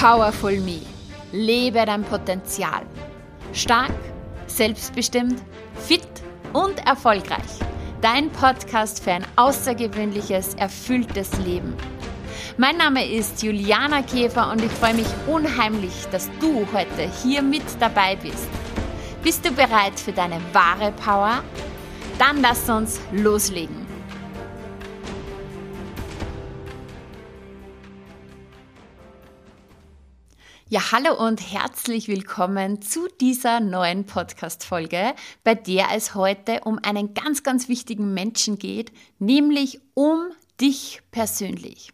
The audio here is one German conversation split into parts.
Powerful Me. Lebe dein Potenzial. Stark, selbstbestimmt, fit und erfolgreich. Dein Podcast für ein außergewöhnliches, erfülltes Leben. Mein Name ist Juliana Käfer und ich freue mich unheimlich, dass du heute hier mit dabei bist. Bist du bereit für deine wahre Power? Dann lass uns loslegen. Ja, hallo und herzlich willkommen zu dieser neuen Podcast-Folge, bei der es heute um einen ganz, ganz wichtigen Menschen geht, nämlich um dich persönlich.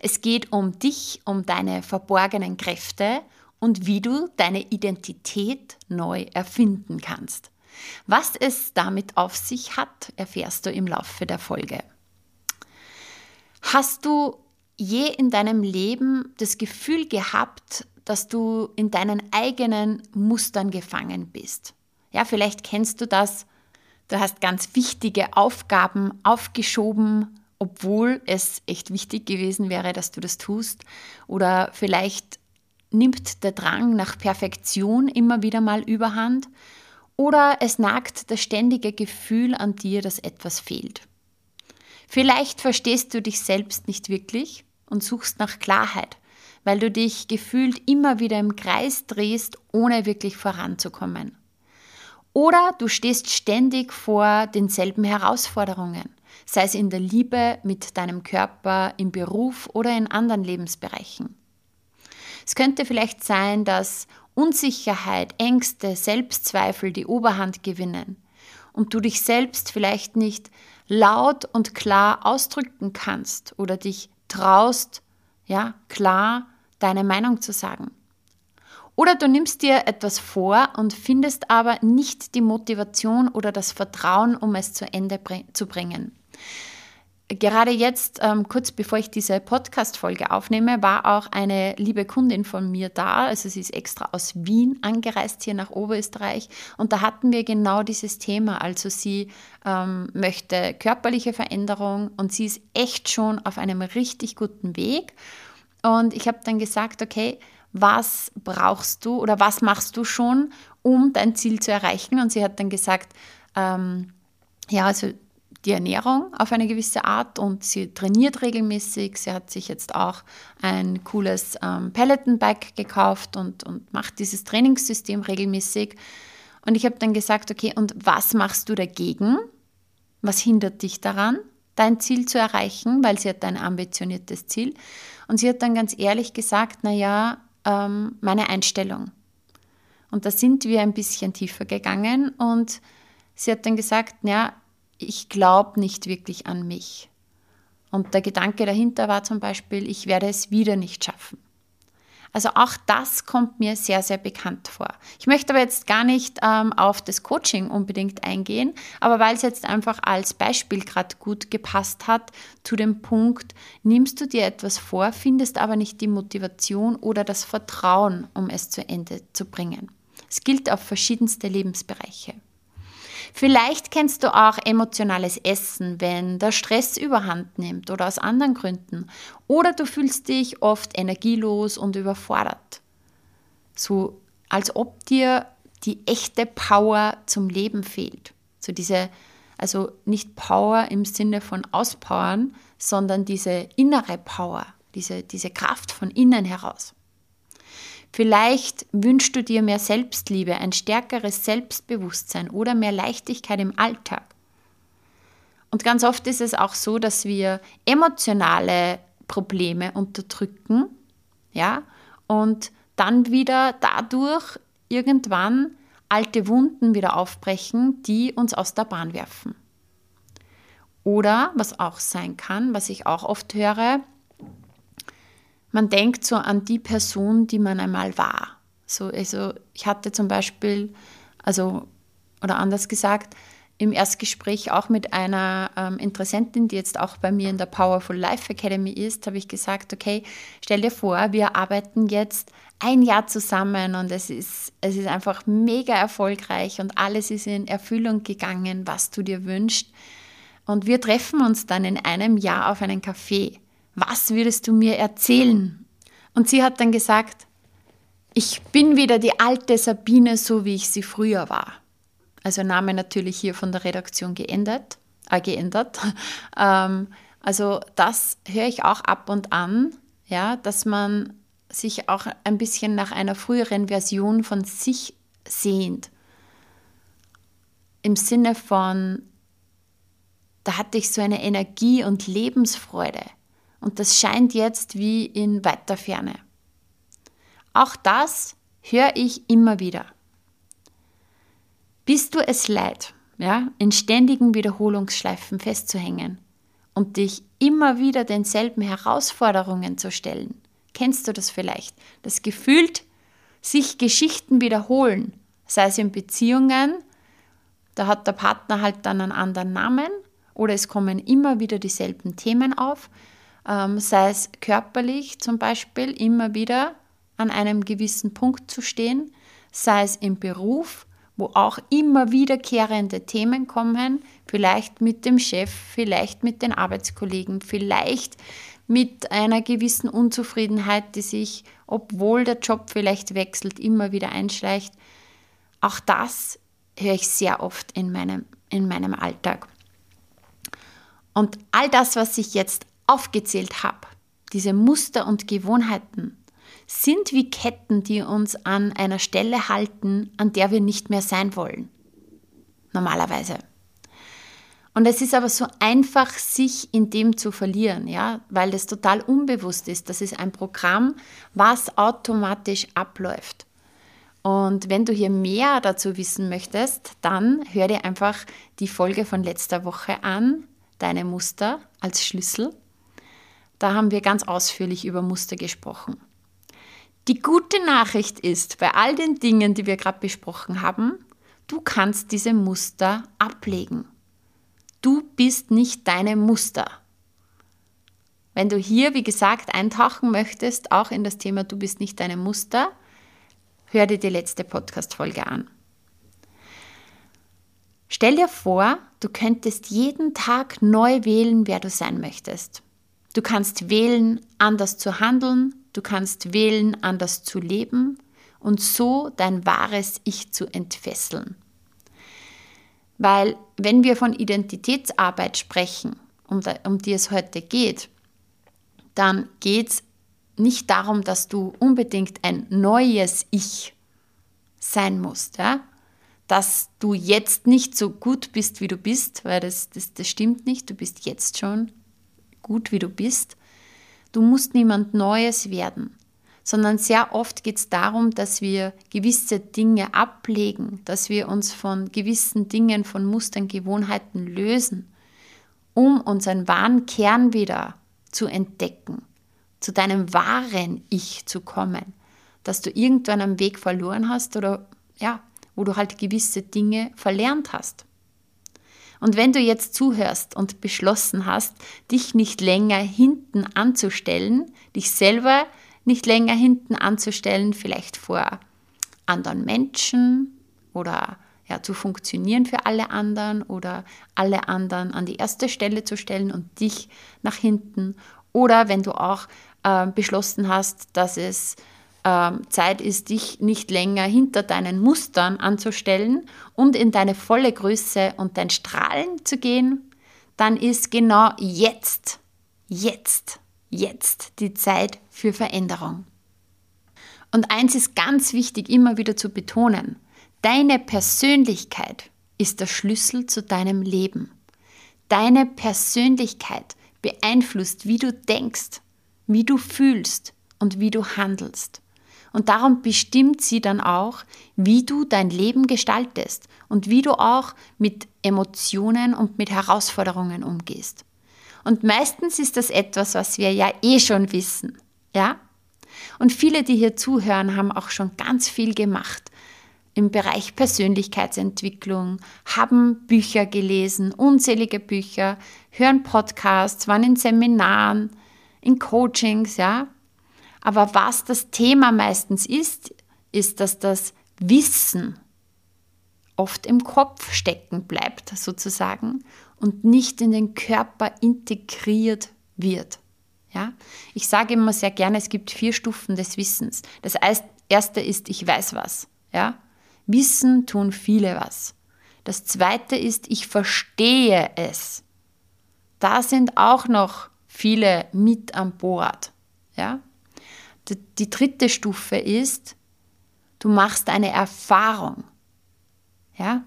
Es geht um dich, um deine verborgenen Kräfte und wie du deine Identität neu erfinden kannst. Was es damit auf sich hat, erfährst du im Laufe der Folge. Hast du je in deinem Leben das Gefühl gehabt, dass du in deinen eigenen Mustern gefangen bist. Ja, vielleicht kennst du das. Du hast ganz wichtige Aufgaben aufgeschoben, obwohl es echt wichtig gewesen wäre, dass du das tust. Oder vielleicht nimmt der Drang nach Perfektion immer wieder mal überhand. Oder es nagt das ständige Gefühl an dir, dass etwas fehlt. Vielleicht verstehst du dich selbst nicht wirklich und suchst nach Klarheit weil du dich gefühlt immer wieder im Kreis drehst, ohne wirklich voranzukommen. Oder du stehst ständig vor denselben Herausforderungen, sei es in der Liebe, mit deinem Körper, im Beruf oder in anderen Lebensbereichen. Es könnte vielleicht sein, dass Unsicherheit, Ängste, Selbstzweifel die Oberhand gewinnen und du dich selbst vielleicht nicht laut und klar ausdrücken kannst oder dich traust, ja, klar deine Meinung zu sagen. Oder du nimmst dir etwas vor und findest aber nicht die Motivation oder das Vertrauen, um es zu Ende zu bringen. Gerade jetzt, ähm, kurz bevor ich diese Podcast-Folge aufnehme, war auch eine liebe Kundin von mir da. Also sie ist extra aus Wien angereist hier nach Oberösterreich. Und da hatten wir genau dieses Thema. Also sie ähm, möchte körperliche Veränderung und sie ist echt schon auf einem richtig guten Weg. Und ich habe dann gesagt, okay, was brauchst du oder was machst du schon, um dein Ziel zu erreichen? Und sie hat dann gesagt, ähm, ja, also die Ernährung auf eine gewisse Art und sie trainiert regelmäßig. Sie hat sich jetzt auch ein cooles ähm, Peloton-Bike gekauft und, und macht dieses Trainingssystem regelmäßig. Und ich habe dann gesagt, okay, und was machst du dagegen? Was hindert dich daran, dein Ziel zu erreichen? Weil sie hat ein ambitioniertes Ziel. Und sie hat dann ganz ehrlich gesagt, naja, ähm, meine Einstellung. Und da sind wir ein bisschen tiefer gegangen und sie hat dann gesagt, naja, ich glaube nicht wirklich an mich. Und der Gedanke dahinter war zum Beispiel, ich werde es wieder nicht schaffen. Also auch das kommt mir sehr, sehr bekannt vor. Ich möchte aber jetzt gar nicht ähm, auf das Coaching unbedingt eingehen, aber weil es jetzt einfach als Beispiel gerade gut gepasst hat zu dem Punkt, nimmst du dir etwas vor, findest aber nicht die Motivation oder das Vertrauen, um es zu Ende zu bringen. Es gilt auf verschiedenste Lebensbereiche. Vielleicht kennst du auch emotionales Essen, wenn der Stress überhand nimmt oder aus anderen Gründen. Oder du fühlst dich oft energielos und überfordert. So als ob dir die echte Power zum Leben fehlt. So diese, also nicht Power im Sinne von auspowern, sondern diese innere Power, diese, diese Kraft von innen heraus. Vielleicht wünschst du dir mehr Selbstliebe, ein stärkeres Selbstbewusstsein oder mehr Leichtigkeit im Alltag. Und ganz oft ist es auch so, dass wir emotionale Probleme unterdrücken, ja, und dann wieder dadurch irgendwann alte Wunden wieder aufbrechen, die uns aus der Bahn werfen. Oder was auch sein kann, was ich auch oft höre, man denkt so an die Person, die man einmal war. So, also ich hatte zum Beispiel, also, oder anders gesagt, im Erstgespräch auch mit einer ähm, Interessentin, die jetzt auch bei mir in der Powerful Life Academy ist, habe ich gesagt, okay, stell dir vor, wir arbeiten jetzt ein Jahr zusammen und es ist, es ist einfach mega erfolgreich und alles ist in Erfüllung gegangen, was du dir wünschst. Und wir treffen uns dann in einem Jahr auf einen Café was würdest du mir erzählen? Und sie hat dann gesagt, ich bin wieder die alte Sabine, so wie ich sie früher war. Also Name natürlich hier von der Redaktion geändert. Äh, geändert. ähm, also das höre ich auch ab und an, ja, dass man sich auch ein bisschen nach einer früheren Version von sich sehnt. Im Sinne von, da hatte ich so eine Energie und Lebensfreude. Und das scheint jetzt wie in weiter Ferne. Auch das höre ich immer wieder. Bist du es leid, ja, in ständigen Wiederholungsschleifen festzuhängen und dich immer wieder denselben Herausforderungen zu stellen? Kennst du das vielleicht? Das gefühlt sich Geschichten wiederholen, sei es in Beziehungen, da hat der Partner halt dann einen anderen Namen oder es kommen immer wieder dieselben Themen auf, ähm, sei es körperlich zum Beispiel immer wieder an einem gewissen Punkt zu stehen, sei es im Beruf, wo auch immer wiederkehrende Themen kommen, vielleicht mit dem Chef, vielleicht mit den Arbeitskollegen, vielleicht mit einer gewissen Unzufriedenheit, die sich, obwohl der Job vielleicht wechselt, immer wieder einschleicht. Auch das höre ich sehr oft in meinem, in meinem Alltag. Und all das, was ich jetzt aufgezählt habe, diese Muster und Gewohnheiten, sind wie Ketten, die uns an einer Stelle halten, an der wir nicht mehr sein wollen. Normalerweise. Und es ist aber so einfach, sich in dem zu verlieren, ja, weil das total unbewusst ist. Das ist ein Programm, was automatisch abläuft. Und wenn du hier mehr dazu wissen möchtest, dann hör dir einfach die Folge von letzter Woche an, deine Muster als Schlüssel. Da haben wir ganz ausführlich über Muster gesprochen. Die gute Nachricht ist, bei all den Dingen, die wir gerade besprochen haben, du kannst diese Muster ablegen. Du bist nicht deine Muster. Wenn du hier, wie gesagt, eintauchen möchtest, auch in das Thema Du bist nicht deine Muster, hör dir die letzte Podcast-Folge an. Stell dir vor, du könntest jeden Tag neu wählen, wer du sein möchtest. Du kannst wählen, anders zu handeln, du kannst wählen, anders zu leben und so dein wahres Ich zu entfesseln. Weil wenn wir von Identitätsarbeit sprechen, um, um die es heute geht, dann geht es nicht darum, dass du unbedingt ein neues Ich sein musst, ja? dass du jetzt nicht so gut bist, wie du bist, weil das, das, das stimmt nicht, du bist jetzt schon gut, wie du bist. Du musst niemand Neues werden, sondern sehr oft geht es darum, dass wir gewisse Dinge ablegen, dass wir uns von gewissen Dingen, von Mustern, Gewohnheiten lösen, um unseren wahren Kern wieder zu entdecken, zu deinem wahren Ich zu kommen, dass du irgendwann am Weg verloren hast oder ja, wo du halt gewisse Dinge verlernt hast. Und wenn du jetzt zuhörst und beschlossen hast, dich nicht länger hinten anzustellen, dich selber nicht länger hinten anzustellen, vielleicht vor anderen Menschen oder ja, zu funktionieren für alle anderen oder alle anderen an die erste Stelle zu stellen und dich nach hinten. Oder wenn du auch äh, beschlossen hast, dass es Zeit ist, dich nicht länger hinter deinen Mustern anzustellen und in deine volle Größe und dein Strahlen zu gehen, dann ist genau jetzt, jetzt, jetzt die Zeit für Veränderung. Und eins ist ganz wichtig immer wieder zu betonen, deine Persönlichkeit ist der Schlüssel zu deinem Leben. Deine Persönlichkeit beeinflusst, wie du denkst, wie du fühlst und wie du handelst. Und darum bestimmt sie dann auch, wie du dein Leben gestaltest und wie du auch mit Emotionen und mit Herausforderungen umgehst. Und meistens ist das etwas, was wir ja eh schon wissen. Ja? Und viele, die hier zuhören, haben auch schon ganz viel gemacht im Bereich Persönlichkeitsentwicklung, haben Bücher gelesen, unzählige Bücher, hören Podcasts, waren in Seminaren, in Coachings, ja. Aber was das Thema meistens ist, ist, dass das Wissen oft im Kopf stecken bleibt, sozusagen, und nicht in den Körper integriert wird. Ja? Ich sage immer sehr gerne, es gibt vier Stufen des Wissens. Das erste ist, ich weiß was. Ja? Wissen tun viele was. Das zweite ist, ich verstehe es. Da sind auch noch viele mit an Bord. Ja? Die, dritte Stufe ist, du machst eine Erfahrung. Ja?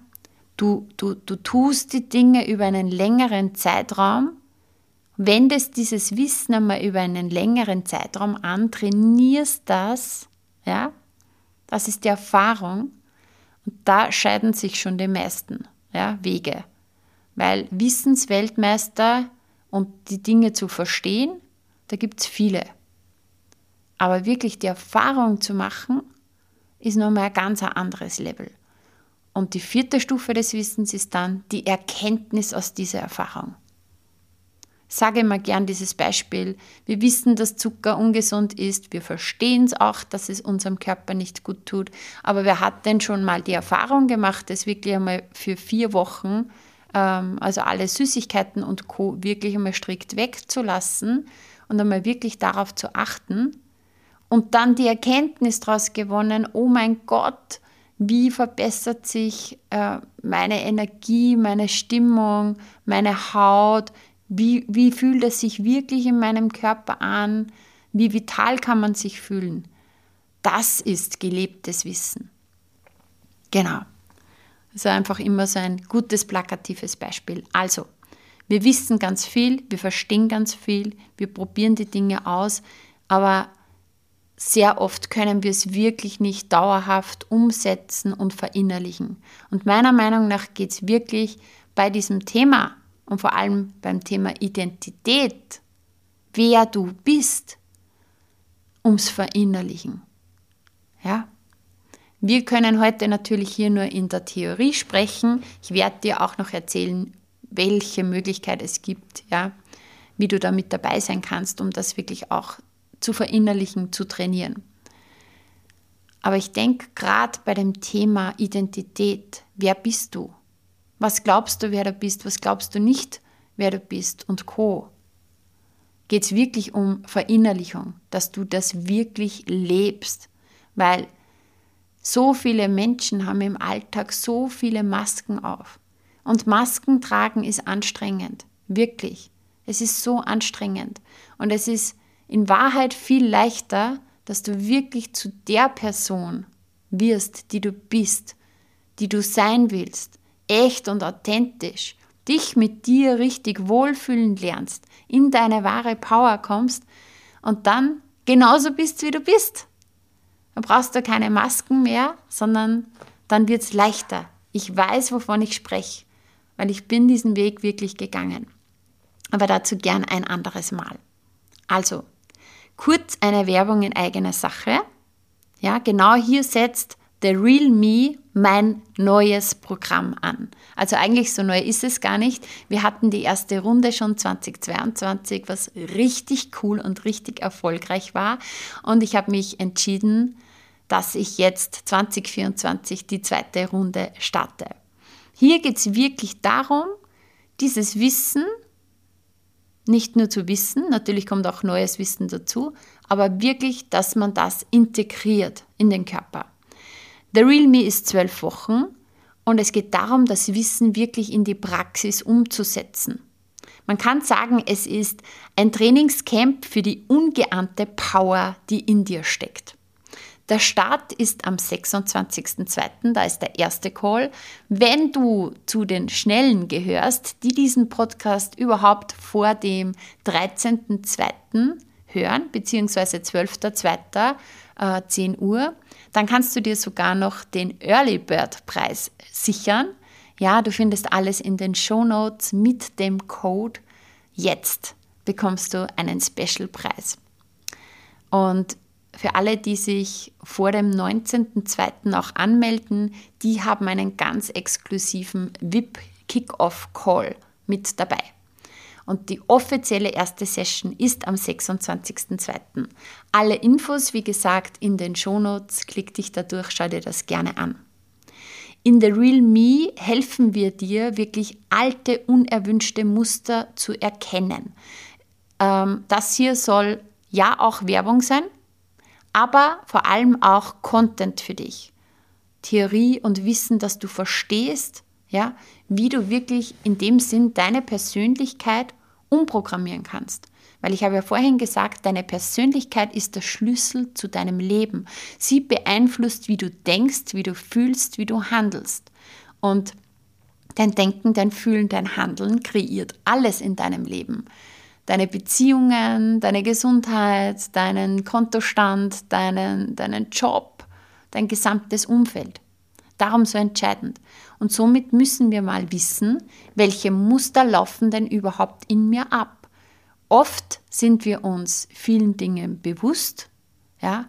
Du, du, du tust die Dinge über einen längeren Zeitraum, wendest dieses Wissen einmal über einen längeren Zeitraum an, trainierst das, ja, das ist die Erfahrung und da scheiden sich schon die meisten ja, Wege, weil Wissensweltmeister und die Dinge zu verstehen, da gibt es viele. Aber wirklich die Erfahrung zu machen, ist nochmal ein ganz anderes Level. Und die vierte Stufe des Wissens ist dann die Erkenntnis aus dieser Erfahrung. Sage immer gern dieses Beispiel. Wir wissen, dass Zucker ungesund ist. Wir verstehen es auch, dass es unserem Körper nicht gut tut. Aber wer hat denn schon mal die Erfahrung gemacht, das wirklich einmal für vier Wochen, ähm, also alle Süßigkeiten und Co. wirklich einmal strikt wegzulassen und einmal wirklich darauf zu achten und dann die Erkenntnis daraus gewonnen, oh mein Gott, wie verbessert sich äh, meine Energie, meine Stimmung, meine Haut, wie, wie fühlt es sich wirklich in meinem Körper an, wie vital kann man sich fühlen. Das ist gelebtes Wissen. Genau. Das ist einfach immer so ein gutes plakatives Beispiel. Also, wir wissen ganz viel, wir verstehen ganz viel, wir probieren die Dinge aus, aber sehr oft können wir es wirklich nicht dauerhaft umsetzen und verinnerlichen. Und meiner Meinung nach geht es wirklich bei diesem Thema und vor allem beim Thema Identität, wer du bist, ums Verinnerlichen. Ja? Wir können heute natürlich hier nur in der Theorie sprechen. Ich werde dir auch noch erzählen, welche Möglichkeit es gibt, ja, wie du da mit dabei sein kannst, um das wirklich auch zu verinnerlichen, zu trainieren. Aber ich denke gerade bei dem Thema Identität, wer bist du? Was glaubst du, wer du bist? Was glaubst du nicht, wer du bist? Und co. Geht es wirklich um Verinnerlichung, dass du das wirklich lebst? Weil so viele Menschen haben im Alltag so viele Masken auf. Und Masken tragen ist anstrengend. Wirklich. Es ist so anstrengend. Und es ist in Wahrheit viel leichter, dass du wirklich zu der Person wirst, die du bist, die du sein willst, echt und authentisch, dich mit dir richtig wohlfühlen lernst, in deine wahre Power kommst und dann genauso bist, wie du bist. Dann brauchst du keine Masken mehr, sondern dann wird es leichter. Ich weiß, wovon ich spreche, weil ich bin diesen Weg wirklich gegangen. Aber dazu gern ein anderes Mal. Also, Kurz eine Werbung in eigener Sache. Ja, genau hier setzt The Real Me mein neues Programm an. Also eigentlich so neu ist es gar nicht. Wir hatten die erste Runde schon 2022, was richtig cool und richtig erfolgreich war. Und ich habe mich entschieden, dass ich jetzt 2024 die zweite Runde starte. Hier geht es wirklich darum, dieses Wissen nicht nur zu wissen, natürlich kommt auch neues Wissen dazu, aber wirklich, dass man das integriert in den Körper. The Real Me ist zwölf Wochen und es geht darum, das Wissen wirklich in die Praxis umzusetzen. Man kann sagen, es ist ein Trainingscamp für die ungeahnte Power, die in dir steckt. Der Start ist am 26.02., da ist der erste Call. Wenn du zu den Schnellen gehörst, die diesen Podcast überhaupt vor dem 13.02. hören, beziehungsweise 12.02. 10 äh, Uhr, dann kannst du dir sogar noch den Early Bird Preis sichern. Ja, du findest alles in den Show Notes mit dem Code jetzt bekommst du einen Special Preis. Und für alle, die sich vor dem 19.02. auch anmelden, die haben einen ganz exklusiven VIP Kick-Off Call mit dabei. Und die offizielle erste Session ist am 26.02. Alle Infos, wie gesagt, in den Shownotes. Klick dich da durch, schau dir das gerne an. In The Real Me helfen wir dir, wirklich alte, unerwünschte Muster zu erkennen ähm, das hier soll ja auch Werbung sein, aber vor allem auch Content für dich. Theorie und Wissen, dass du verstehst, ja, wie du wirklich in dem Sinn deine Persönlichkeit umprogrammieren kannst. Weil ich habe ja vorhin gesagt, deine Persönlichkeit ist der Schlüssel zu deinem Leben. Sie beeinflusst, wie du denkst, wie du fühlst, wie du handelst. Und dein Denken, dein Fühlen, dein Handeln kreiert alles in deinem Leben. Deine Beziehungen, deine Gesundheit, deinen Kontostand, deinen, deinen Job, dein gesamtes Umfeld. Darum so entscheidend. Und somit müssen wir mal wissen, welche Muster laufen denn überhaupt in mir ab. Oft sind wir uns vielen Dingen bewusst, ja,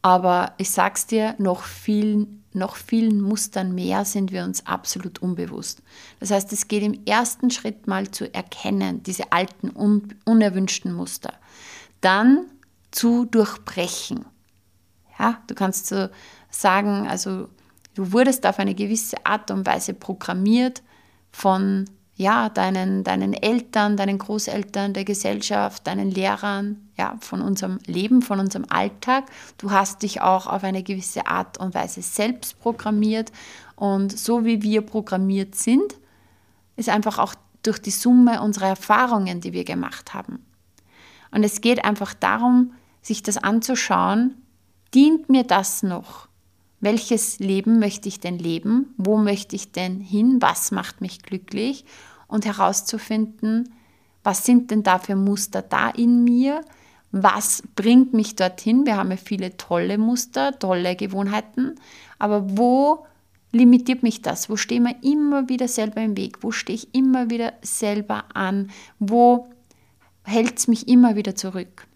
aber ich sag's dir, noch vielen, noch vielen Mustern mehr sind wir uns absolut unbewusst. Das heißt, es geht im ersten Schritt mal zu erkennen, diese alten, un unerwünschten Muster. Dann zu durchbrechen. Ja, du kannst so sagen, also du wurdest auf eine gewisse Art und Weise programmiert von ja, deinen, deinen Eltern, deinen Großeltern, der Gesellschaft, deinen Lehrern, ja, von unserem Leben, von unserem Alltag. Du hast dich auch auf eine gewisse Art und Weise selbst programmiert. Und so wie wir programmiert sind, ist einfach auch durch die Summe unserer Erfahrungen, die wir gemacht haben. Und es geht einfach darum, sich das anzuschauen, dient mir das noch? Welches Leben möchte ich denn leben, wo möchte ich denn hin, was macht mich glücklich und herauszufinden, was sind denn da für Muster da in mir, was bringt mich dorthin. Wir haben ja viele tolle Muster, tolle Gewohnheiten, aber wo limitiert mich das? Wo stehe ich immer wieder selber im Weg? Wo stehe ich immer wieder selber an? Wo hält es mich immer wieder zurück?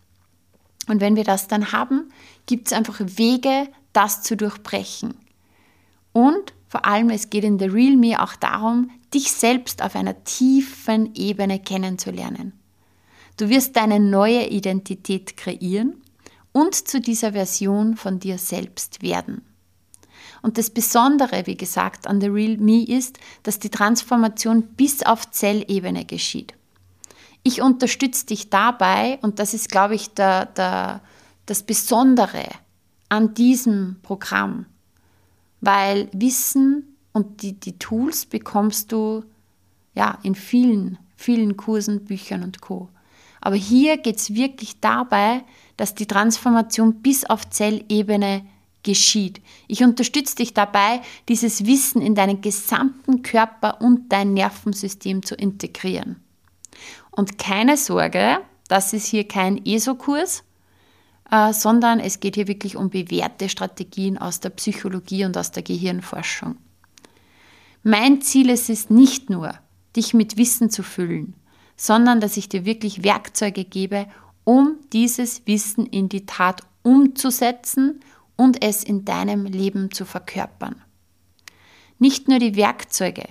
Und wenn wir das dann haben, gibt es einfach Wege, das zu durchbrechen. Und vor allem, es geht in The Real Me auch darum, dich selbst auf einer tiefen Ebene kennenzulernen. Du wirst deine neue Identität kreieren und zu dieser Version von dir selbst werden. Und das Besondere, wie gesagt, an The Real Me ist, dass die Transformation bis auf Zellebene geschieht. Ich unterstütze dich dabei und das ist, glaube ich, der, der, das Besondere an diesem Programm, weil Wissen und die, die Tools bekommst du ja in vielen, vielen Kursen, Büchern und Co. Aber hier geht es wirklich dabei, dass die Transformation bis auf Zellebene geschieht. Ich unterstütze dich dabei, dieses Wissen in deinen gesamten Körper und dein Nervensystem zu integrieren. Und keine Sorge, das ist hier kein ESO-Kurs, äh, sondern es geht hier wirklich um bewährte Strategien aus der Psychologie und aus der Gehirnforschung. Mein Ziel ist es nicht nur, dich mit Wissen zu füllen, sondern dass ich dir wirklich Werkzeuge gebe, um dieses Wissen in die Tat umzusetzen und es in deinem Leben zu verkörpern. Nicht nur die Werkzeuge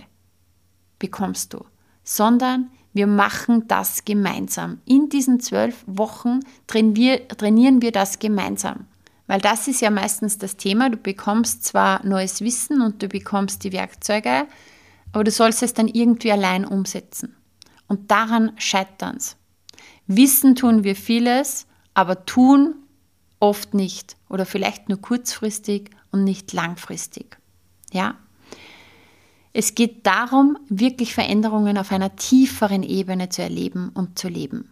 bekommst du, sondern wir machen das gemeinsam. In diesen zwölf Wochen trainieren wir das gemeinsam. Weil das ist ja meistens das Thema. Du bekommst zwar neues Wissen und du bekommst die Werkzeuge, aber du sollst es dann irgendwie allein umsetzen. Und daran scheitern es. Wissen tun wir vieles, aber tun oft nicht oder vielleicht nur kurzfristig und nicht langfristig. Ja? Es geht darum, wirklich Veränderungen auf einer tieferen Ebene zu erleben und zu leben.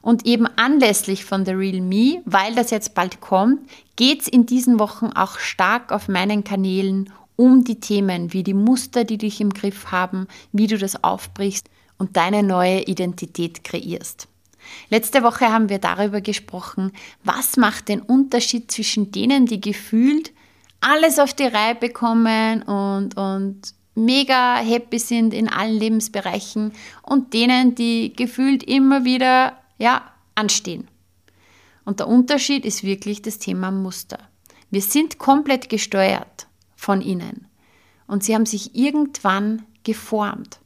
Und eben anlässlich von The Real Me, weil das jetzt bald kommt, geht es in diesen Wochen auch stark auf meinen Kanälen um die Themen wie die Muster, die dich im Griff haben, wie du das aufbrichst und deine neue Identität kreierst. Letzte Woche haben wir darüber gesprochen, was macht den Unterschied zwischen denen, die gefühlt alles auf die Reihe bekommen und, und mega happy sind in allen Lebensbereichen und denen, die gefühlt immer wieder ja, anstehen. Und der Unterschied ist wirklich das Thema Muster. Wir sind komplett gesteuert von ihnen und sie haben sich irgendwann geformt.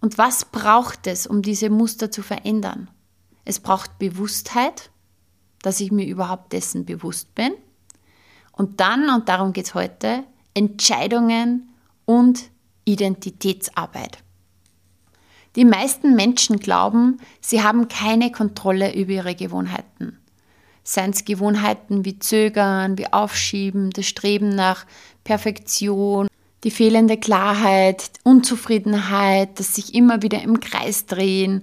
Und was braucht es, um diese Muster zu verändern? Es braucht Bewusstheit, dass ich mir überhaupt dessen bewusst bin. Und dann, und darum geht es heute, Entscheidungen und Identitätsarbeit. Die meisten Menschen glauben, sie haben keine Kontrolle über ihre Gewohnheiten. Seien es Gewohnheiten wie Zögern, wie Aufschieben, das Streben nach Perfektion, die fehlende Klarheit, Unzufriedenheit, das sich immer wieder im Kreis drehen,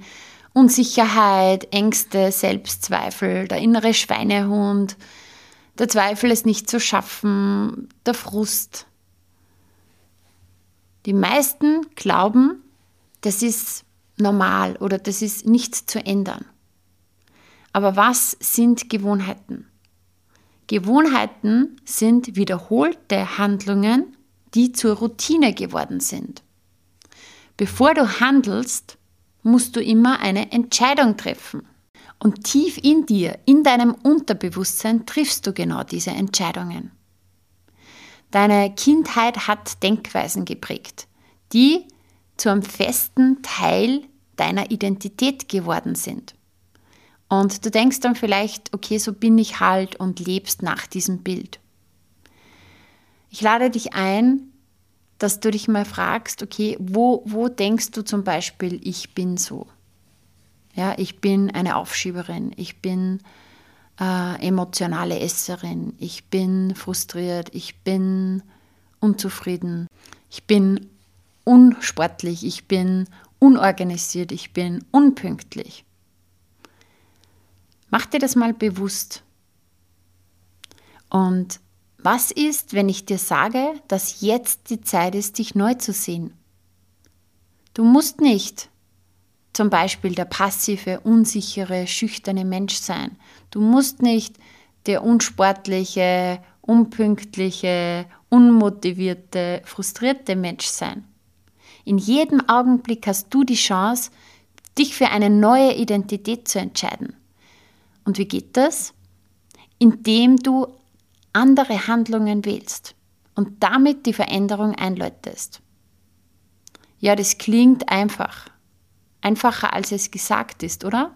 Unsicherheit, Ängste, Selbstzweifel, der innere Schweinehund, der Zweifel, es nicht zu schaffen, der Frust. Die meisten glauben, das ist normal oder das ist nicht zu ändern. Aber was sind Gewohnheiten? Gewohnheiten sind wiederholte Handlungen, die zur Routine geworden sind. Bevor du handelst, musst du immer eine Entscheidung treffen. Und tief in dir, in deinem Unterbewusstsein, triffst du genau diese Entscheidungen. Deine Kindheit hat Denkweisen geprägt, die zu einem festen Teil deiner Identität geworden sind. Und du denkst dann vielleicht, okay, so bin ich halt und lebst nach diesem Bild. Ich lade dich ein, dass du dich mal fragst, okay, wo, wo denkst du zum Beispiel, ich bin so? Ja, ich bin eine Aufschieberin, ich bin äh, emotionale Esserin, ich bin frustriert, ich bin unzufrieden, ich bin unsportlich, ich bin unorganisiert, ich bin unpünktlich. Mach dir das mal bewusst. Und was ist, wenn ich dir sage, dass jetzt die Zeit ist, dich neu zu sehen? Du musst nicht zum Beispiel der passive, unsichere, schüchterne Mensch sein. Du musst nicht der unsportliche, unpünktliche, unmotivierte, frustrierte Mensch sein. In jedem Augenblick hast du die Chance, dich für eine neue Identität zu entscheiden. Und wie geht das? Indem du andere Handlungen wählst und damit die Veränderung einläutest. Ja, das klingt einfach. Einfacher als es gesagt ist, oder?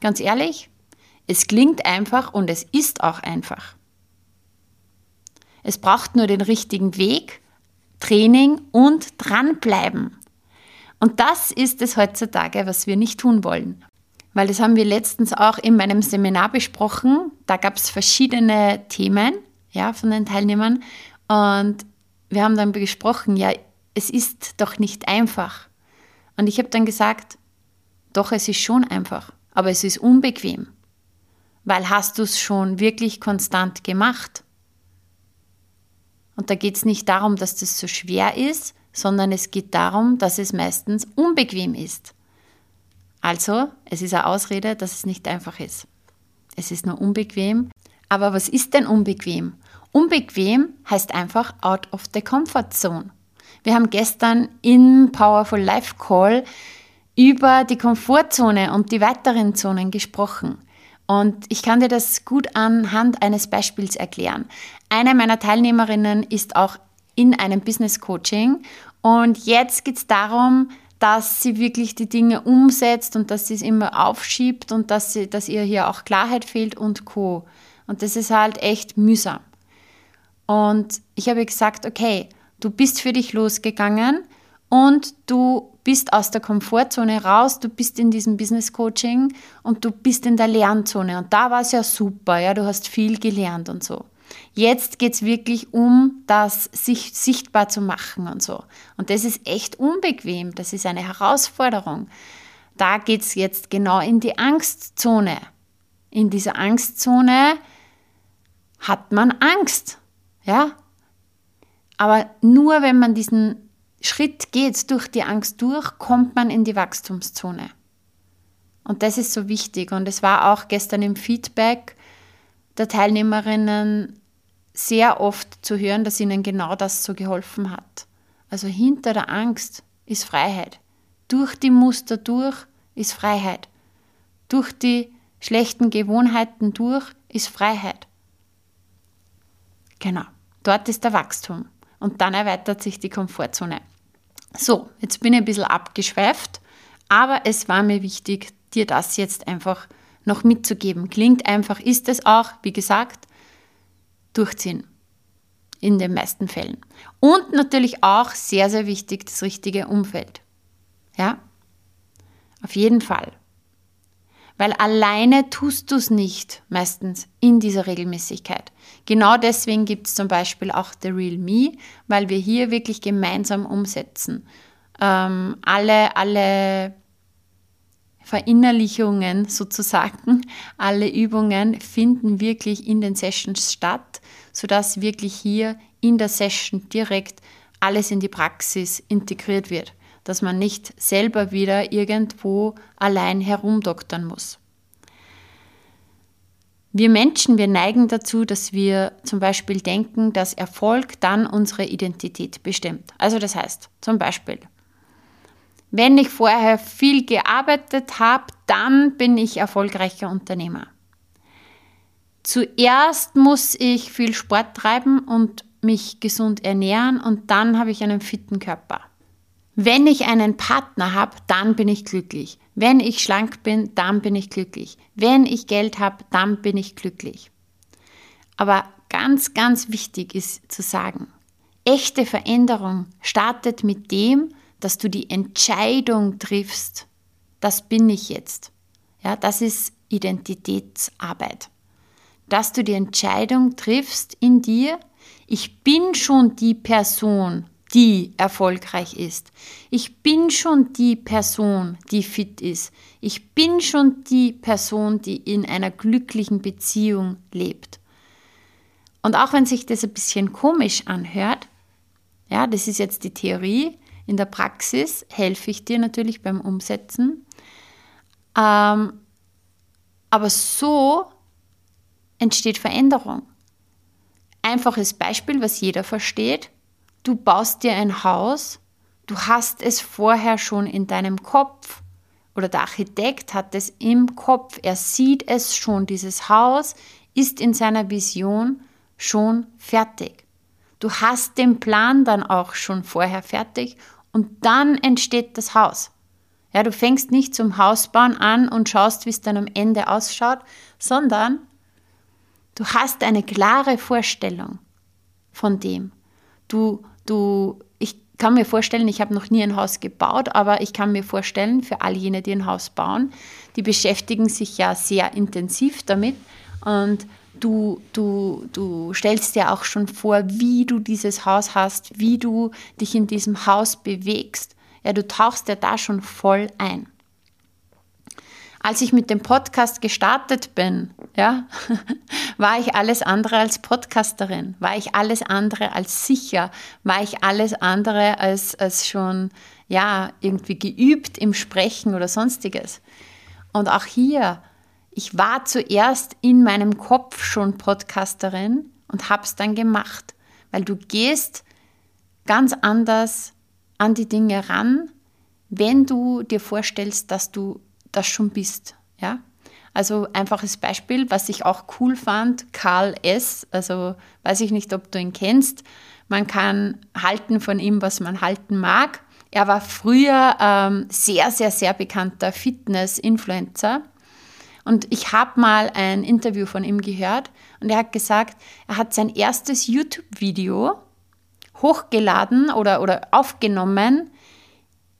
Ganz ehrlich, es klingt einfach und es ist auch einfach. Es braucht nur den richtigen Weg, Training und dranbleiben. Und das ist es heutzutage, was wir nicht tun wollen weil das haben wir letztens auch in meinem Seminar besprochen. Da gab es verschiedene Themen ja, von den Teilnehmern und wir haben dann besprochen, ja, es ist doch nicht einfach. Und ich habe dann gesagt, doch, es ist schon einfach, aber es ist unbequem, weil hast du es schon wirklich konstant gemacht. Und da geht es nicht darum, dass das so schwer ist, sondern es geht darum, dass es meistens unbequem ist. Also, es ist eine Ausrede, dass es nicht einfach ist. Es ist nur unbequem. Aber was ist denn unbequem? Unbequem heißt einfach out of the comfort zone. Wir haben gestern im Powerful Life Call über die Komfortzone und die weiteren Zonen gesprochen. Und ich kann dir das gut anhand eines Beispiels erklären. Eine meiner Teilnehmerinnen ist auch in einem Business Coaching und jetzt geht es darum, dass sie wirklich die Dinge umsetzt und dass sie es immer aufschiebt und dass, sie, dass ihr hier auch Klarheit fehlt und Co. Und das ist halt echt mühsam. Und ich habe gesagt, okay, du bist für dich losgegangen und du bist aus der Komfortzone raus, du bist in diesem Business Coaching und du bist in der Lernzone. Und da war es ja super, ja, du hast viel gelernt und so. Jetzt geht es wirklich um das, sich sichtbar zu machen und so. Und das ist echt unbequem, das ist eine Herausforderung. Da geht es jetzt genau in die Angstzone. In dieser Angstzone hat man Angst. Ja? Aber nur wenn man diesen Schritt geht, durch die Angst durch, kommt man in die Wachstumszone. Und das ist so wichtig. Und es war auch gestern im Feedback der Teilnehmerinnen sehr oft zu hören, dass ihnen genau das so geholfen hat. Also hinter der Angst ist Freiheit. Durch die Muster durch ist Freiheit. Durch die schlechten Gewohnheiten durch ist Freiheit. Genau, dort ist der Wachstum. Und dann erweitert sich die Komfortzone. So, jetzt bin ich ein bisschen abgeschweift, aber es war mir wichtig, dir das jetzt einfach noch mitzugeben. Klingt einfach, ist es auch, wie gesagt, durchziehen. In den meisten Fällen. Und natürlich auch sehr, sehr wichtig, das richtige Umfeld. Ja? Auf jeden Fall. Weil alleine tust du es nicht meistens in dieser Regelmäßigkeit. Genau deswegen gibt es zum Beispiel auch The Real Me, weil wir hier wirklich gemeinsam umsetzen. Ähm, alle, alle Verinnerlichungen sozusagen, alle Übungen finden wirklich in den Sessions statt, sodass wirklich hier in der Session direkt alles in die Praxis integriert wird, dass man nicht selber wieder irgendwo allein herumdoktern muss. Wir Menschen, wir neigen dazu, dass wir zum Beispiel denken, dass Erfolg dann unsere Identität bestimmt. Also das heißt, zum Beispiel, wenn ich vorher viel gearbeitet habe, dann bin ich erfolgreicher Unternehmer. Zuerst muss ich viel Sport treiben und mich gesund ernähren und dann habe ich einen fitten Körper. Wenn ich einen Partner habe, dann bin ich glücklich. Wenn ich schlank bin, dann bin ich glücklich. Wenn ich Geld habe, dann bin ich glücklich. Aber ganz, ganz wichtig ist zu sagen, echte Veränderung startet mit dem, dass du die Entscheidung triffst, das bin ich jetzt. Ja, das ist Identitätsarbeit. Dass du die Entscheidung triffst in dir, ich bin schon die Person, die erfolgreich ist. Ich bin schon die Person, die fit ist. Ich bin schon die Person, die in einer glücklichen Beziehung lebt. Und auch wenn sich das ein bisschen komisch anhört, ja, das ist jetzt die Theorie, in der Praxis helfe ich dir natürlich beim Umsetzen. Ähm, aber so entsteht Veränderung. Einfaches Beispiel, was jeder versteht. Du baust dir ein Haus, du hast es vorher schon in deinem Kopf oder der Architekt hat es im Kopf, er sieht es schon, dieses Haus ist in seiner Vision schon fertig. Du hast den Plan dann auch schon vorher fertig und dann entsteht das Haus. Ja, du fängst nicht zum Hausbauen an und schaust, wie es dann am Ende ausschaut, sondern du hast eine klare Vorstellung von dem. Du, du, ich kann mir vorstellen, ich habe noch nie ein Haus gebaut, aber ich kann mir vorstellen, für all jene, die ein Haus bauen, die beschäftigen sich ja sehr intensiv damit und Du, du, du stellst dir auch schon vor, wie du dieses Haus hast, wie du dich in diesem Haus bewegst. Ja, du tauchst ja da schon voll ein. Als ich mit dem Podcast gestartet bin, ja, war ich alles andere als Podcasterin, war ich alles andere als sicher, war ich alles andere als, als schon ja, irgendwie geübt im Sprechen oder sonstiges. Und auch hier ich war zuerst in meinem Kopf schon Podcasterin und habe es dann gemacht, weil du gehst ganz anders an die Dinge ran, wenn du dir vorstellst, dass du das schon bist. Ja? Also einfaches Beispiel, was ich auch cool fand, Karl S., also weiß ich nicht, ob du ihn kennst, man kann halten von ihm, was man halten mag. Er war früher ähm, sehr, sehr, sehr bekannter Fitness-Influencer und ich habe mal ein Interview von ihm gehört und er hat gesagt, er hat sein erstes YouTube-Video hochgeladen oder, oder aufgenommen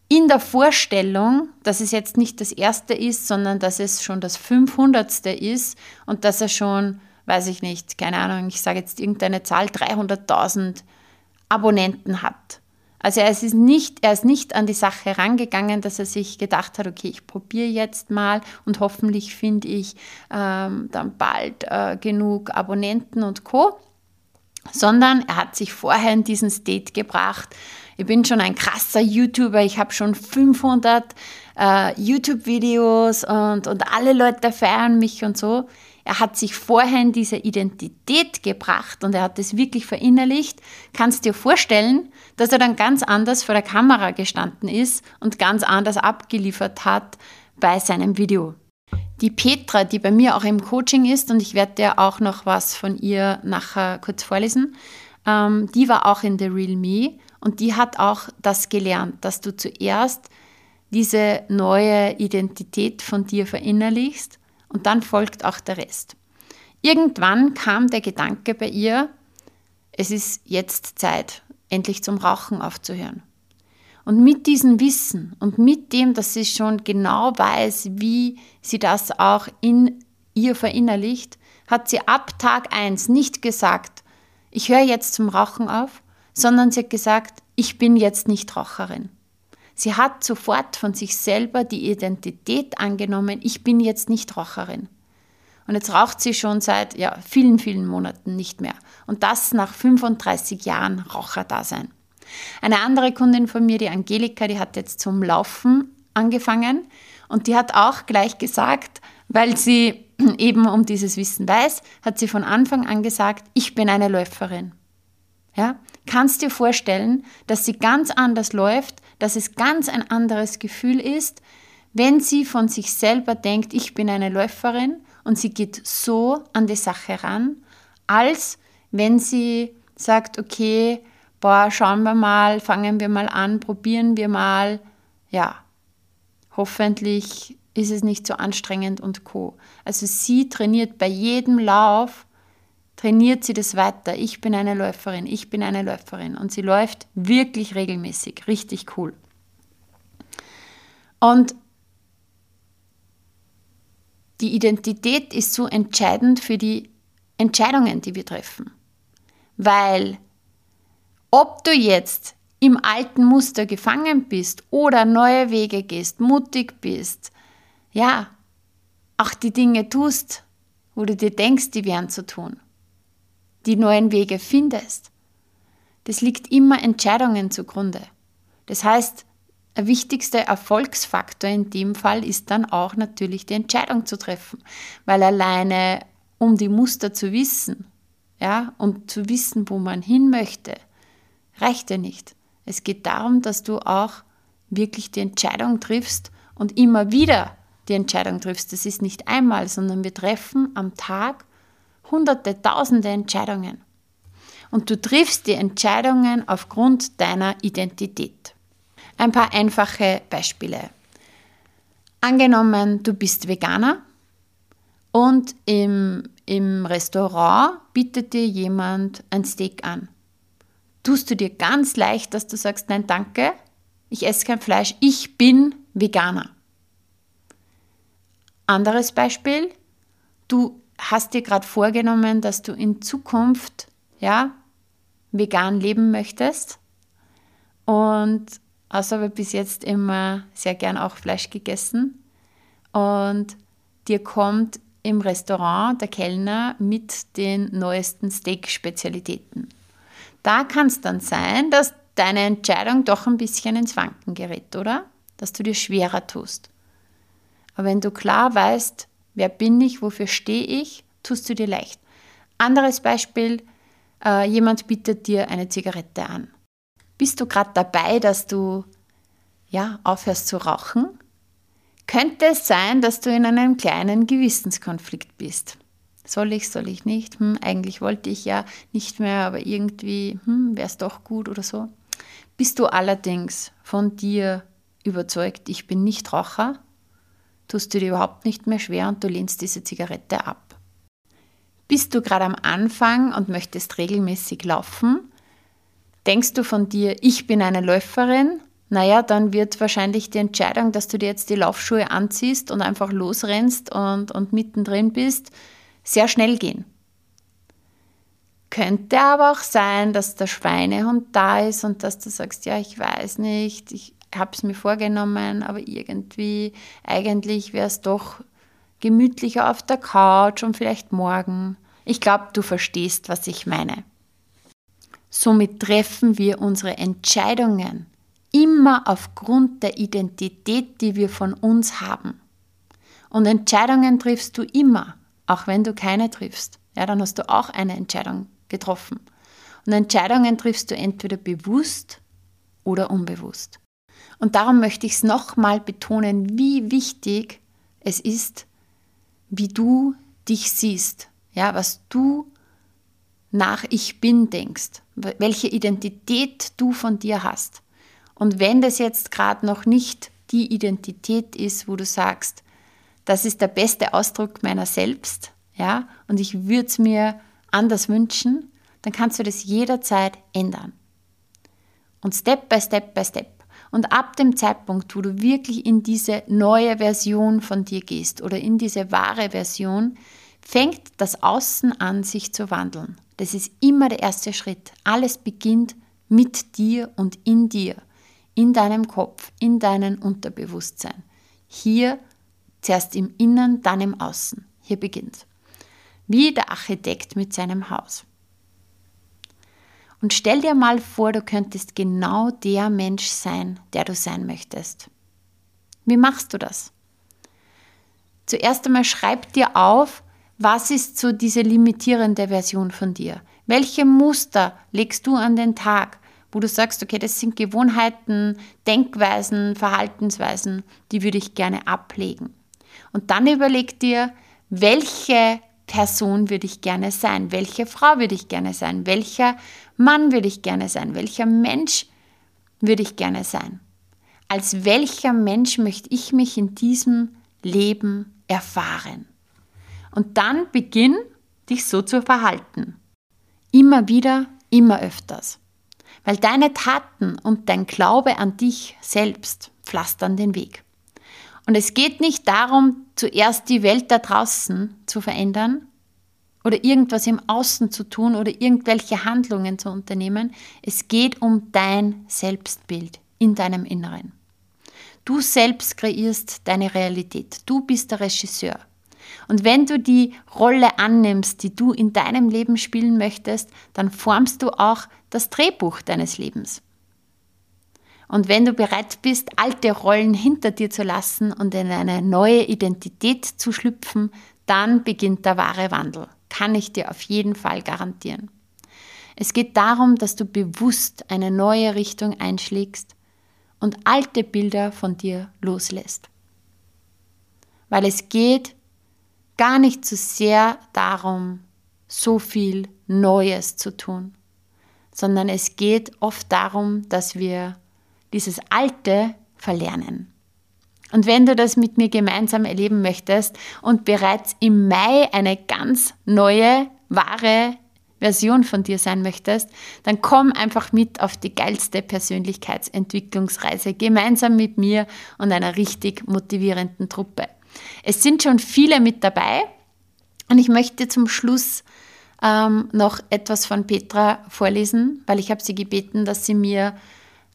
in der Vorstellung, dass es jetzt nicht das erste ist, sondern dass es schon das 500. ist und dass er schon, weiß ich nicht, keine Ahnung, ich sage jetzt irgendeine Zahl, 300.000 Abonnenten hat. Also er ist nicht, er ist nicht an die Sache herangegangen, dass er sich gedacht hat, okay, ich probiere jetzt mal und hoffentlich finde ich ähm, dann bald äh, genug Abonnenten und Co. Sondern er hat sich vorher in diesen State gebracht. Ich bin schon ein krasser YouTuber, ich habe schon 500 äh, YouTube-Videos und, und alle Leute feiern mich und so. Er hat sich vorher in diese Identität gebracht und er hat es wirklich verinnerlicht. Kannst dir vorstellen, dass er dann ganz anders vor der Kamera gestanden ist und ganz anders abgeliefert hat bei seinem Video. Die Petra, die bei mir auch im Coaching ist, und ich werde dir auch noch was von ihr nachher kurz vorlesen, ähm, die war auch in The Real Me und die hat auch das gelernt, dass du zuerst diese neue Identität von dir verinnerlichst und dann folgt auch der Rest. Irgendwann kam der Gedanke bei ihr, es ist jetzt Zeit, endlich zum Rauchen aufzuhören. Und mit diesem Wissen und mit dem, dass sie schon genau weiß, wie sie das auch in ihr verinnerlicht, hat sie ab Tag 1 nicht gesagt, ich höre jetzt zum Rauchen auf, sondern sie hat gesagt, ich bin jetzt nicht Raucherin. Sie hat sofort von sich selber die Identität angenommen, ich bin jetzt nicht Raucherin. Und jetzt raucht sie schon seit ja, vielen, vielen Monaten nicht mehr. Und das nach 35 Jahren Raucherdasein. Eine andere Kundin von mir, die Angelika, die hat jetzt zum Laufen angefangen und die hat auch gleich gesagt, weil sie eben um dieses Wissen weiß, hat sie von Anfang an gesagt, ich bin eine Läuferin. Ja? Kannst dir vorstellen, dass sie ganz anders läuft, dass es ganz ein anderes Gefühl ist, wenn sie von sich selber denkt, ich bin eine Läuferin und sie geht so an die Sache ran, als wenn sie sagt, okay, boah, schauen wir mal, fangen wir mal an, probieren wir mal, ja, hoffentlich ist es nicht so anstrengend und co. Also sie trainiert bei jedem Lauf trainiert sie das weiter. Ich bin eine Läuferin, ich bin eine Läuferin. Und sie läuft wirklich regelmäßig, richtig cool. Und die Identität ist so entscheidend für die Entscheidungen, die wir treffen. Weil ob du jetzt im alten Muster gefangen bist oder neue Wege gehst, mutig bist, ja, auch die Dinge tust, wo du dir denkst, die wären zu tun die neuen Wege findest. Das liegt immer Entscheidungen zugrunde. Das heißt, der wichtigste Erfolgsfaktor in dem Fall ist dann auch natürlich die Entscheidung zu treffen, weil alleine um die Muster zu wissen, ja, und zu wissen, wo man hin möchte, reicht ja nicht. Es geht darum, dass du auch wirklich die Entscheidung triffst und immer wieder die Entscheidung triffst. Das ist nicht einmal, sondern wir treffen am Tag hunderte, tausende Entscheidungen. Und du triffst die Entscheidungen aufgrund deiner Identität. Ein paar einfache Beispiele. Angenommen, du bist Veganer und im, im Restaurant bietet dir jemand ein Steak an. Tust du dir ganz leicht, dass du sagst, nein, danke, ich esse kein Fleisch, ich bin Veganer. Anderes Beispiel, du hast dir gerade vorgenommen, dass du in Zukunft ja, vegan leben möchtest und hast aber bis jetzt immer sehr gern auch Fleisch gegessen und dir kommt im Restaurant der Kellner mit den neuesten Steak-Spezialitäten. Da kann es dann sein, dass deine Entscheidung doch ein bisschen ins Wanken gerät, oder? Dass du dir schwerer tust. Aber wenn du klar weißt, Wer bin ich? Wofür stehe ich? Tust du dir leicht. Anderes Beispiel, äh, jemand bietet dir eine Zigarette an. Bist du gerade dabei, dass du ja, aufhörst zu rauchen? Könnte es sein, dass du in einem kleinen Gewissenskonflikt bist? Soll ich, soll ich nicht? Hm, eigentlich wollte ich ja nicht mehr, aber irgendwie hm, wäre es doch gut oder so. Bist du allerdings von dir überzeugt, ich bin nicht Raucher? Tust du dir überhaupt nicht mehr schwer und du lehnst diese Zigarette ab. Bist du gerade am Anfang und möchtest regelmäßig laufen? Denkst du von dir, ich bin eine Läuferin? Naja, dann wird wahrscheinlich die Entscheidung, dass du dir jetzt die Laufschuhe anziehst und einfach losrennst und, und mittendrin bist, sehr schnell gehen. Könnte aber auch sein, dass der Schweinehund da ist und dass du sagst, ja, ich weiß nicht, ich habe es mir vorgenommen, aber irgendwie, eigentlich wäre es doch gemütlicher auf der Couch und vielleicht morgen. Ich glaube, du verstehst, was ich meine. Somit treffen wir unsere Entscheidungen immer aufgrund der Identität, die wir von uns haben. Und Entscheidungen triffst du immer, auch wenn du keine triffst. Ja, dann hast du auch eine Entscheidung getroffen. Und Entscheidungen triffst du entweder bewusst oder unbewusst. Und darum möchte ich es nochmal betonen, wie wichtig es ist, wie du dich siehst, ja, was du nach Ich bin denkst, welche Identität du von dir hast. Und wenn das jetzt gerade noch nicht die Identität ist, wo du sagst, das ist der beste Ausdruck meiner selbst, ja, und ich würde es mir anders wünschen, dann kannst du das jederzeit ändern. Und Step by Step by Step Und ab dem Zeitpunkt, wo du wirklich in diese neue Version von dir gehst oder in diese wahre Version, fängt das Außen an, sich zu wandeln. Das ist immer der erste Schritt. Alles beginnt mit dir und in dir, in deinem Kopf, in deinem Unterbewusstsein. Hier zuerst im Innen, dann im Außen. Hier beginnt. Wie der Architekt mit seinem Haus. Und stell dir mal vor, du könntest genau der Mensch sein, der du sein möchtest. Wie machst du das? Zuerst einmal schreib dir auf, was ist so diese limitierende Version von dir? Welche Muster legst du an den Tag, wo du sagst, okay, das sind Gewohnheiten, Denkweisen, Verhaltensweisen, die würde ich gerne ablegen. Und dann überleg dir, welche Person würde ich gerne sein? Welche Frau würde ich gerne sein? Welcher Mann würde ich gerne sein? Welcher Mensch würde ich gerne sein? Als welcher Mensch möchte ich mich in diesem Leben erfahren? Und dann beginn dich so zu verhalten. Immer wieder, immer öfters. Weil deine Taten und dein Glaube an dich selbst pflastern den Weg. Und es geht nicht darum, zuerst die Welt da draußen zu verändern oder irgendwas im Außen zu tun oder irgendwelche Handlungen zu unternehmen. Es geht um dein Selbstbild in deinem Inneren. Du selbst kreierst deine Realität. Du bist der Regisseur. Und wenn du die Rolle annimmst, die du in deinem Leben spielen möchtest, dann formst du auch das Drehbuch deines Lebens. Und wenn du bereit bist, alte Rollen hinter dir zu lassen und in eine neue Identität zu schlüpfen, dann beginnt der wahre Wandel. Kann ich dir auf jeden Fall garantieren. Es geht darum, dass du bewusst eine neue Richtung einschlägst und alte Bilder von dir loslässt. Weil es geht gar nicht so sehr darum, so viel Neues zu tun, sondern es geht oft darum, dass wir dieses Alte verlernen. Und wenn du das mit mir gemeinsam erleben möchtest und bereits im Mai eine ganz neue, wahre Version von dir sein möchtest, dann komm einfach mit auf die geilste Persönlichkeitsentwicklungsreise gemeinsam mit mir und einer richtig motivierenden Truppe. Es sind schon viele mit dabei und ich möchte zum Schluss ähm, noch etwas von Petra vorlesen, weil ich habe sie gebeten, dass sie mir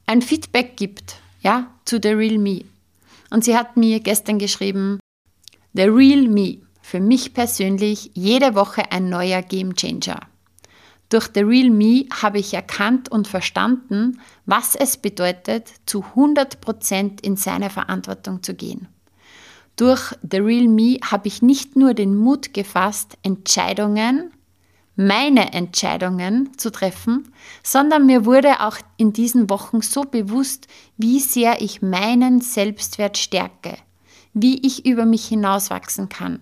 ein Feedback gibt, ja, zu The Real Me. Und sie hat mir gestern geschrieben, The Real Me, für mich persönlich jede Woche ein neuer Game Changer. Durch The Real Me habe ich erkannt und verstanden, was es bedeutet, zu 100% in seine Verantwortung zu gehen. Durch The Real Me habe ich nicht nur den Mut gefasst, Entscheidungen, meine Entscheidungen zu treffen, sondern mir wurde auch in diesen Wochen so bewusst, wie sehr ich meinen Selbstwert stärke, wie ich über mich hinauswachsen kann,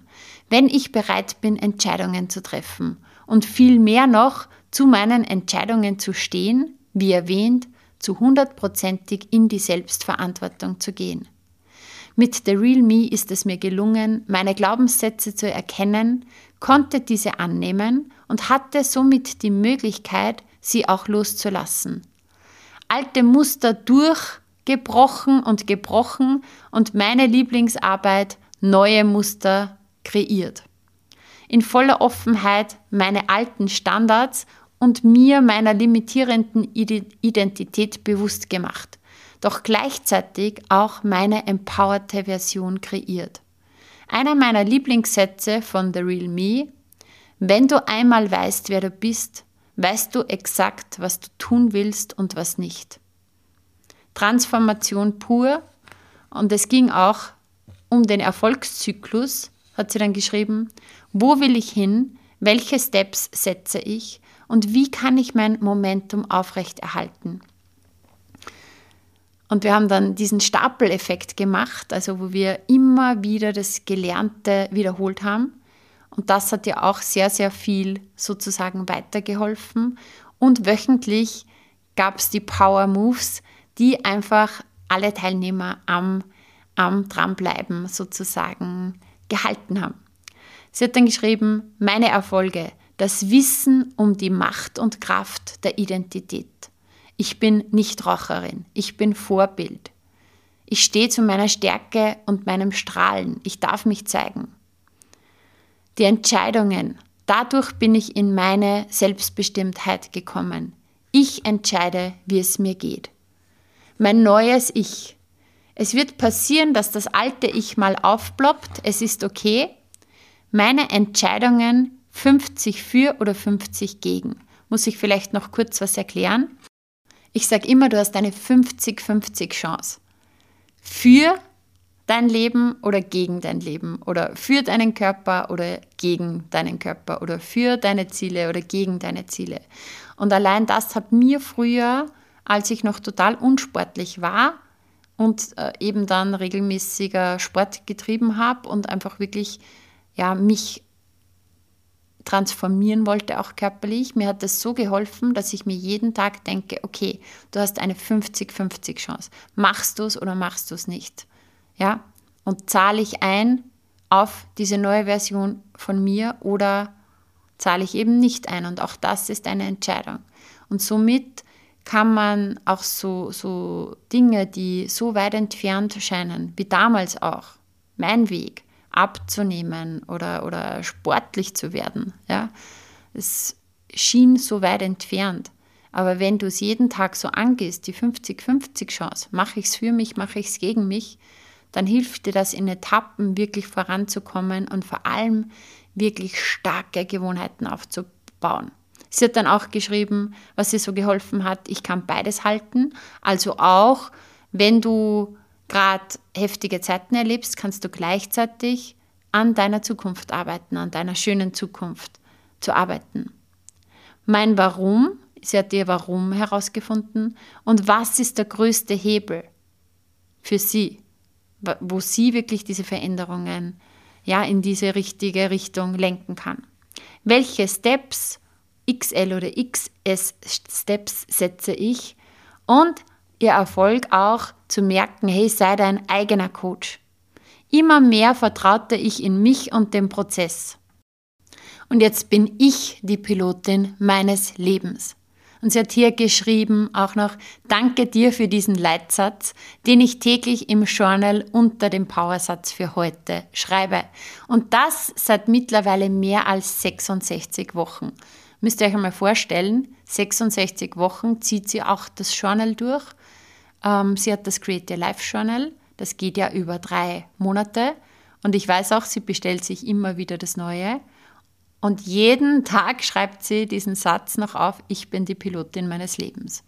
wenn ich bereit bin, Entscheidungen zu treffen und viel mehr noch zu meinen Entscheidungen zu stehen, wie erwähnt, zu hundertprozentig in die Selbstverantwortung zu gehen. Mit The Real Me ist es mir gelungen, meine Glaubenssätze zu erkennen, konnte diese annehmen und hatte somit die Möglichkeit, sie auch loszulassen. Alte Muster durchgebrochen und gebrochen und meine Lieblingsarbeit neue Muster kreiert. In voller Offenheit meine alten Standards und mir meiner limitierenden Identität bewusst gemacht doch gleichzeitig auch meine empowerte Version kreiert. Einer meiner Lieblingssätze von The Real Me, wenn du einmal weißt, wer du bist, weißt du exakt, was du tun willst und was nicht. Transformation pur und es ging auch um den Erfolgszyklus, hat sie dann geschrieben, wo will ich hin, welche Steps setze ich und wie kann ich mein Momentum aufrechterhalten. Und wir haben dann diesen Stapeleffekt gemacht, also wo wir immer wieder das Gelernte wiederholt haben. Und das hat ja auch sehr, sehr viel sozusagen weitergeholfen. Und wöchentlich gab es die Power Moves, die einfach alle Teilnehmer am, am Dranbleiben sozusagen gehalten haben. Sie hat dann geschrieben, meine Erfolge, das Wissen um die Macht und Kraft der Identität Ich bin Nichtraucherin. Ich bin Vorbild. Ich stehe zu meiner Stärke und meinem Strahlen. Ich darf mich zeigen. Die Entscheidungen. Dadurch bin ich in meine Selbstbestimmtheit gekommen. Ich entscheide, wie es mir geht. Mein neues Ich. Es wird passieren, dass das alte Ich mal aufploppt. Es ist okay. Meine Entscheidungen 50 für oder 50 gegen. Muss ich vielleicht noch kurz was erklären? Ich sage immer, du hast eine 50-50 Chance. Für dein Leben oder gegen dein Leben oder für deinen Körper oder gegen deinen Körper oder für deine Ziele oder gegen deine Ziele. Und allein das hat mir früher, als ich noch total unsportlich war und äh, eben dann regelmäßiger Sport getrieben habe und einfach wirklich ja, mich transformieren wollte, auch körperlich. Mir hat das so geholfen, dass ich mir jeden Tag denke, okay, du hast eine 50-50 Chance. Machst du es oder machst du es nicht? Ja? Und zahle ich ein auf diese neue Version von mir oder zahle ich eben nicht ein? Und auch das ist eine Entscheidung. Und somit kann man auch so, so Dinge, die so weit entfernt scheinen, wie damals auch, mein Weg, abzunehmen oder, oder sportlich zu werden. Ja? Es schien so weit entfernt. Aber wenn du es jeden Tag so angehst, die 50-50 Chance, mache ich es für mich, mache ich es gegen mich, dann hilft dir das in Etappen wirklich voranzukommen und vor allem wirklich starke Gewohnheiten aufzubauen. Sie hat dann auch geschrieben, was ihr so geholfen hat, ich kann beides halten. Also auch, wenn du gerade heftige Zeiten erlebst, kannst du gleichzeitig an deiner Zukunft arbeiten, an deiner schönen Zukunft zu arbeiten. Mein Warum, sie hat ihr Warum herausgefunden und was ist der größte Hebel für sie, wo sie wirklich diese Veränderungen ja in diese richtige Richtung lenken kann. Welche Steps, XL oder XS Steps setze ich und ihr Erfolg auch zu merken, hey, sei dein eigener Coach. Immer mehr vertraute ich in mich und den Prozess. Und jetzt bin ich die Pilotin meines Lebens. Und sie hat hier geschrieben auch noch, danke dir für diesen Leitsatz, den ich täglich im Journal unter dem Powersatz für heute schreibe. Und das seit mittlerweile mehr als 66 Wochen. Müsst ihr euch einmal vorstellen, 66 Wochen zieht sie auch das Journal durch ähm, sie hat das Create Your Life Journal. Das geht ja über drei Monate. Und ich weiß auch, sie bestellt sich immer wieder das Neue. Und jeden Tag schreibt sie diesen Satz noch auf, ich bin die Pilotin meines Lebens.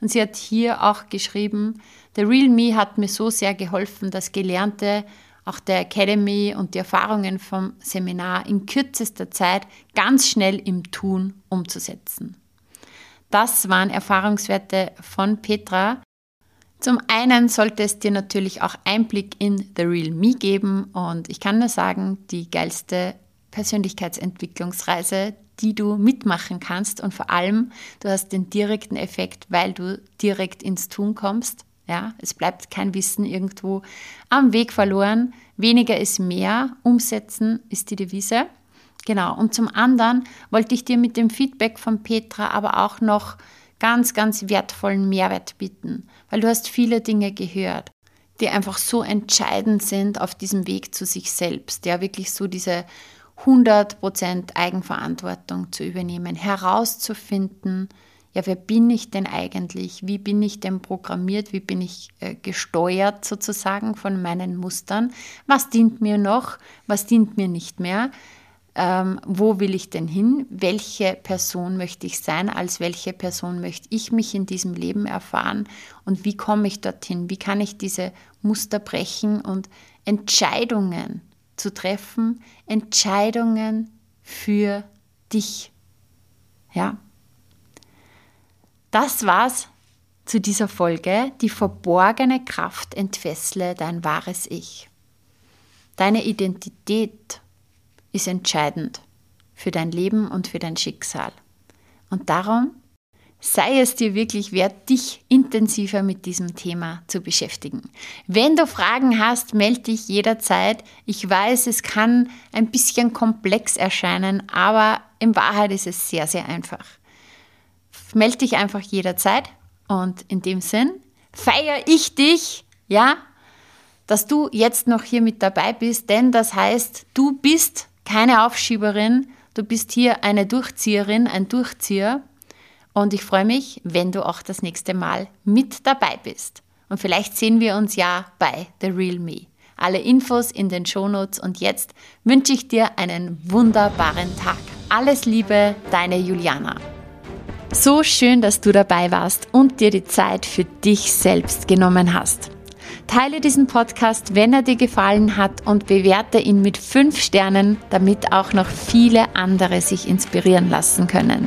Und sie hat hier auch geschrieben, The Real Me hat mir so sehr geholfen, das Gelernte, auch der Academy und die Erfahrungen vom Seminar in kürzester Zeit ganz schnell im Tun umzusetzen. Das waren Erfahrungswerte von Petra, zum einen sollte es dir natürlich auch Einblick in The Real Me geben und ich kann nur sagen, die geilste Persönlichkeitsentwicklungsreise, die du mitmachen kannst und vor allem, du hast den direkten Effekt, weil du direkt ins Tun kommst. Ja, es bleibt kein Wissen irgendwo am Weg verloren. Weniger ist mehr. Umsetzen ist die Devise. Genau. Und zum anderen wollte ich dir mit dem Feedback von Petra aber auch noch ganz, ganz wertvollen Mehrwert bieten, weil du hast viele Dinge gehört, die einfach so entscheidend sind auf diesem Weg zu sich selbst, ja, wirklich so diese 100% Eigenverantwortung zu übernehmen, herauszufinden, ja, wer bin ich denn eigentlich? Wie bin ich denn programmiert? Wie bin ich äh, gesteuert sozusagen von meinen Mustern? Was dient mir noch? Was dient mir nicht mehr? ähm, wo will ich denn hin, welche Person möchte ich sein, als welche Person möchte ich mich in diesem Leben erfahren und wie komme ich dorthin, wie kann ich diese Muster brechen und Entscheidungen zu treffen, Entscheidungen für dich. Ja. Das war's zu dieser Folge. Die verborgene Kraft entfessle dein wahres Ich. Deine Identität ist entscheidend für dein Leben und für dein Schicksal. Und darum sei es dir wirklich wert, dich intensiver mit diesem Thema zu beschäftigen. Wenn du Fragen hast, melde dich jederzeit. Ich weiß, es kann ein bisschen komplex erscheinen, aber in Wahrheit ist es sehr, sehr einfach. Melde dich einfach jederzeit Und in dem Sinn feiere ich dich, ja, dass du jetzt noch hier mit dabei bist, denn das heißt, du bist keine Aufschieberin, du bist hier eine Durchzieherin, ein Durchzieher. Und ich freue mich, wenn du auch das nächste Mal mit dabei bist. Und vielleicht sehen wir uns ja bei The Real Me. Alle Infos in den Shownotes und jetzt wünsche ich dir einen wunderbaren Tag. Alles Liebe, deine Juliana. So schön, dass du dabei warst und dir die Zeit für dich selbst genommen hast. Teile diesen Podcast, wenn er dir gefallen hat und bewerte ihn mit 5 Sternen, damit auch noch viele andere sich inspirieren lassen können.